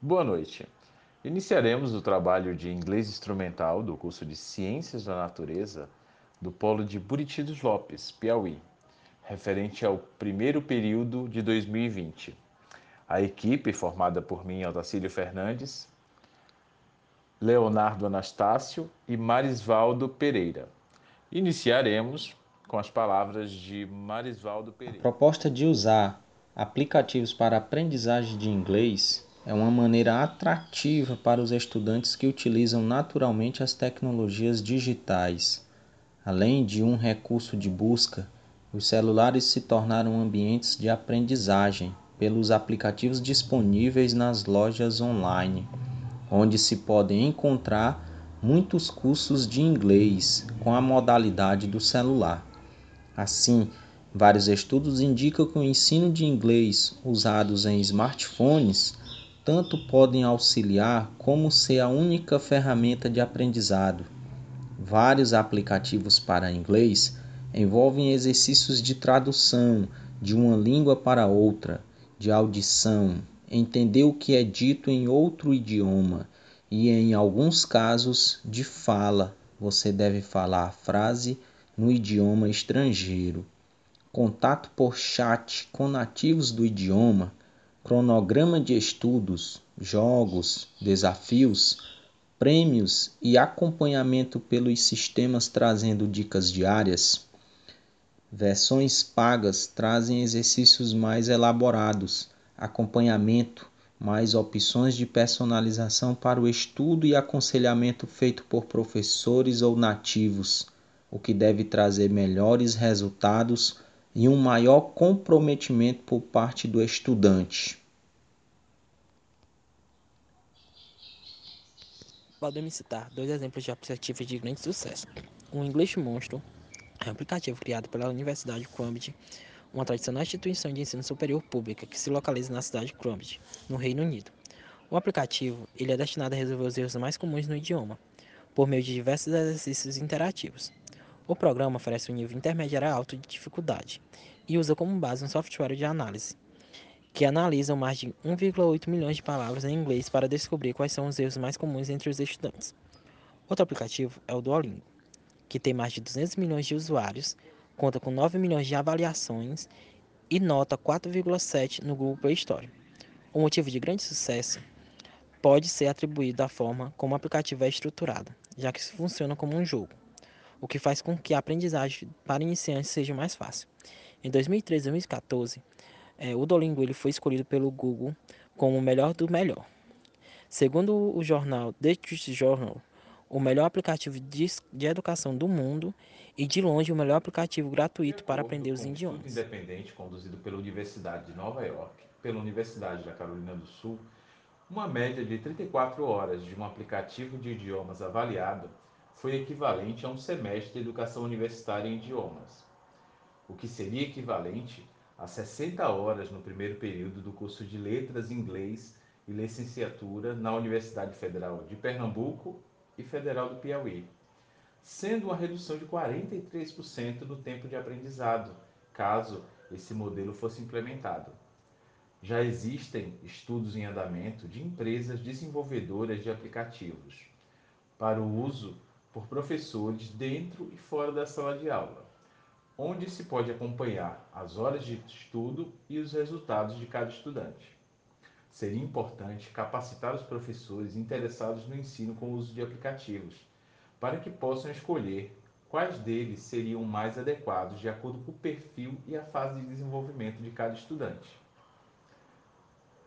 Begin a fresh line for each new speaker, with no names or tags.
Boa noite. Iniciaremos o trabalho de inglês instrumental do curso de Ciências da Natureza do Polo de Buriti dos Lopes, Piauí, referente ao primeiro período de 2020. A equipe, formada por mim, Otacílio Fernandes, Leonardo Anastácio e Marisvaldo Pereira. Iniciaremos com as palavras de Marisvaldo Pereira.
A proposta de usar aplicativos para aprendizagem de inglês é uma maneira atrativa para os estudantes que utilizam naturalmente as tecnologias digitais. Além de um recurso de busca, os celulares se tornaram ambientes de aprendizagem pelos aplicativos disponíveis nas lojas online, onde se podem encontrar muitos cursos de inglês com a modalidade do celular. Assim, vários estudos indicam que o ensino de inglês usados em smartphones tanto podem auxiliar como ser a única ferramenta de aprendizado. Vários aplicativos para inglês envolvem exercícios de tradução de uma língua para outra, de audição, entender o que é dito em outro idioma e, em alguns casos, de fala. Você deve falar a frase no idioma estrangeiro. Contato por chat com nativos do idioma cronograma de estudos, jogos, desafios, prêmios e acompanhamento pelos sistemas trazendo dicas diárias. Versões pagas trazem exercícios mais elaborados, acompanhamento, mais opções de personalização para o estudo e aconselhamento feito por professores ou nativos, o que deve trazer melhores resultados e um maior comprometimento por parte do estudante.
Podemos citar dois exemplos de aplicativos de grande sucesso. O English Monstro é um aplicativo criado pela Universidade Cambridge, uma tradicional instituição de ensino superior pública que se localiza na cidade de Cambridge, no Reino Unido. O aplicativo ele é destinado a resolver os erros mais comuns no idioma, por meio de diversos exercícios interativos. O programa oferece um nível intermediário alto de dificuldade e usa como base um software de análise, que analisa mais de 1,8 milhões de palavras em inglês para descobrir quais são os erros mais comuns entre os estudantes. Outro aplicativo é o Duolingo, que tem mais de 200 milhões de usuários, conta com 9 milhões de avaliações e nota 4,7 no Google Play Store. O motivo de grande sucesso pode ser atribuído à forma como o aplicativo é estruturado, já que funciona como um jogo o que faz com que a aprendizagem para iniciantes seja mais fácil. Em 2013 e 2014, é, o Duolingo ele foi escolhido pelo Google como o melhor do melhor. Segundo o jornal The Truth Journal, o melhor aplicativo de, de, educação do mundo e de longe o melhor aplicativo gratuito para aprender os idiomas.
Um independente conduzido pela Universidade de Nova York, pela Universidade da Carolina do Sul, uma média de 34 horas de um aplicativo de idiomas avaliado foi equivalente a um semestre de educação universitária em idiomas, o que seria equivalente a 60 horas no primeiro período do curso de Letras Inglês e Licenciatura na Universidade Federal de Pernambuco e Federal do Piauí, sendo uma redução de 43% no tempo de aprendizado, caso esse modelo fosse implementado. Já existem estudos em andamento de empresas desenvolvedoras de aplicativos para o uso por professores dentro e fora da sala de aula, onde se pode acompanhar as horas de estudo e os resultados de cada estudante. Seria importante capacitar os professores interessados no ensino com o uso de aplicativos, para que possam escolher quais deles seriam mais adequados de acordo com o perfil e a fase de desenvolvimento de cada estudante.